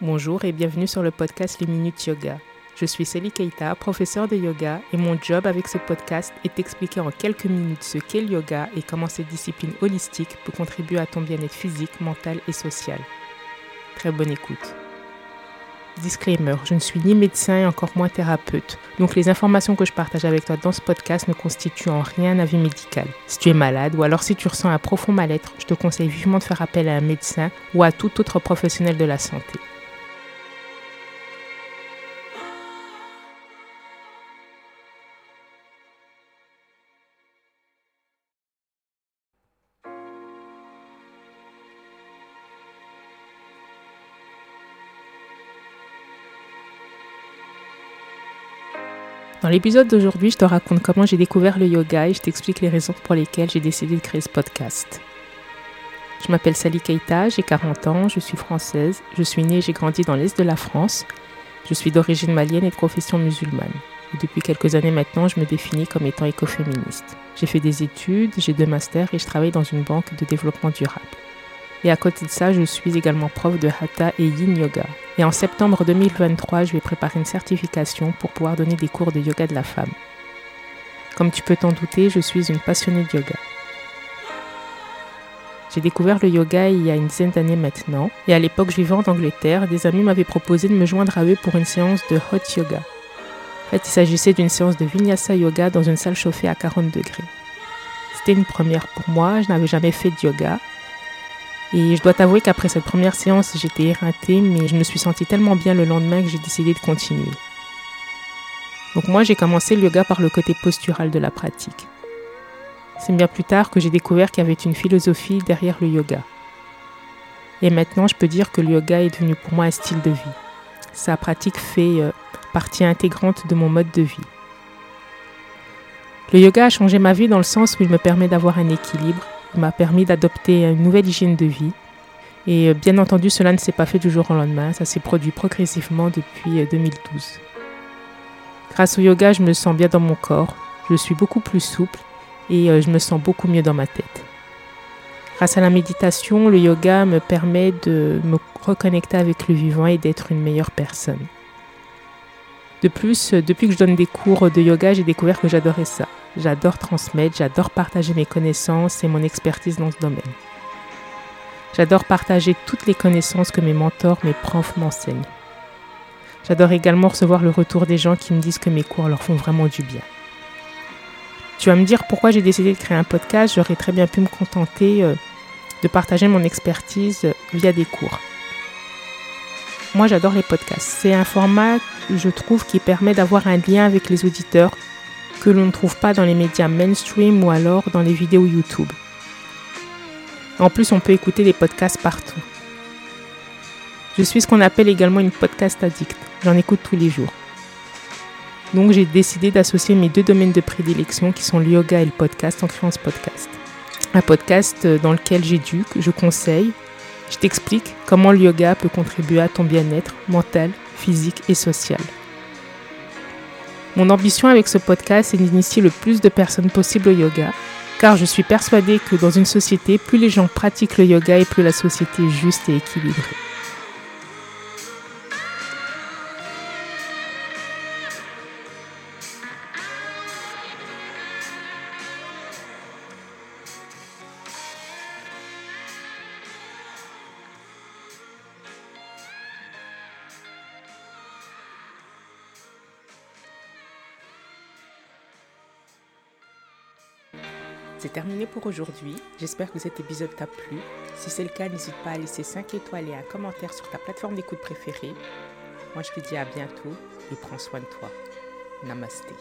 Bonjour et bienvenue sur le podcast Les Minutes Yoga. Je suis Sally Keita, professeure de yoga, et mon job avec ce podcast est d'expliquer en quelques minutes ce qu'est le yoga et comment cette discipline holistique peut contribuer à ton bien-être physique, mental et social. Très bonne écoute. Disclaimer, je ne suis ni médecin et encore moins thérapeute, donc les informations que je partage avec toi dans ce podcast ne constituent en rien un avis médical. Si tu es malade ou alors si tu ressens un profond mal-être, je te conseille vivement de faire appel à un médecin ou à tout autre professionnel de la santé. Dans l'épisode d'aujourd'hui, je te raconte comment j'ai découvert le yoga et je t'explique les raisons pour lesquelles j'ai décidé de créer ce podcast. Je m'appelle Sally Keita, j'ai 40 ans, je suis française, je suis née et j'ai grandi dans l'est de la France. Je suis d'origine malienne et de profession musulmane. Depuis quelques années maintenant, je me définis comme étant écoféministe. J'ai fait des études, j'ai deux masters et je travaille dans une banque de développement durable. Et à côté de ça, je suis également prof de Hatha et Yin Yoga. Et en septembre 2023, je vais préparer une certification pour pouvoir donner des cours de yoga de la femme. Comme tu peux t'en douter, je suis une passionnée de yoga. J'ai découvert le yoga il y a une dizaine d'années maintenant, et à l'époque je vivais en Angleterre, des amis m'avaient proposé de me joindre à eux pour une séance de hot yoga. En fait, il s'agissait d'une séance de vinyasa yoga dans une salle chauffée à 40 degrés. C'était une première pour moi, je n'avais jamais fait de yoga, et je dois t'avouer qu'après cette première séance, j'étais éreintée, mais je me suis sentie tellement bien le lendemain que j'ai décidé de continuer. Donc moi, j'ai commencé le yoga par le côté postural de la pratique. C'est bien plus tard que j'ai découvert qu'il y avait une philosophie derrière le yoga. Et maintenant, je peux dire que le yoga est devenu pour moi un style de vie. Sa pratique fait euh, partie intégrante de mon mode de vie. Le yoga a changé ma vie dans le sens où il me permet d'avoir un équilibre, m'a permis d'adopter une nouvelle hygiène de vie. Et euh, bien entendu, cela ne s'est pas fait du jour au lendemain, ça s'est produit progressivement depuis 2012. Euh, Grâce au yoga, je me sens bien dans mon corps, je suis beaucoup plus souple et euh, je me sens beaucoup mieux dans ma tête. Grâce à la méditation, le yoga me permet de me reconnecter avec le vivant et d'être une meilleure personne. De plus, depuis que je donne des cours de yoga, j'ai découvert que j'adorais ça. J'adore transmettre, j'adore partager mes connaissances et mon expertise dans ce domaine. J'adore partager toutes les connaissances que mes mentors, mes profs m'enseignent. J'adore également recevoir le retour des gens qui me disent que mes cours leur font vraiment du bien. Tu vas me dire pourquoi j'ai décidé de créer un podcast. J'aurais très bien pu me contenter euh, de partager mon expertise via des cours. Moi, j'adore les podcasts. C'est un format, je trouve, qui permet d'avoir un lien avec les auditeurs que l'on ne trouve pas dans les médias mainstream ou alors dans les vidéos YouTube. En plus, on peut écouter les podcasts partout. Je suis ce qu'on appelle également une podcast addict. J'en écoute tous les jours. Donc j'ai décidé d'associer mes deux domaines de prédilection qui sont le yoga et le podcast en créant ce podcast. Un podcast dans lequel j'éduque, je conseille, je t'explique comment le yoga peut contribuer à ton bien-être mental, physique et social. Mon ambition avec ce podcast est d'initier le plus de personnes possible au yoga, car je suis persuadée que dans une société, plus les gens pratiquent le yoga et plus la société est juste et équilibrée. C'est terminé pour aujourd'hui. J'espère que cet épisode t'a plu. Si c'est le cas, n'hésite pas à laisser 5 étoiles et un commentaire sur ta plateforme d'écoute préférée. Moi, je te dis à bientôt et prends soin de toi. Namasté.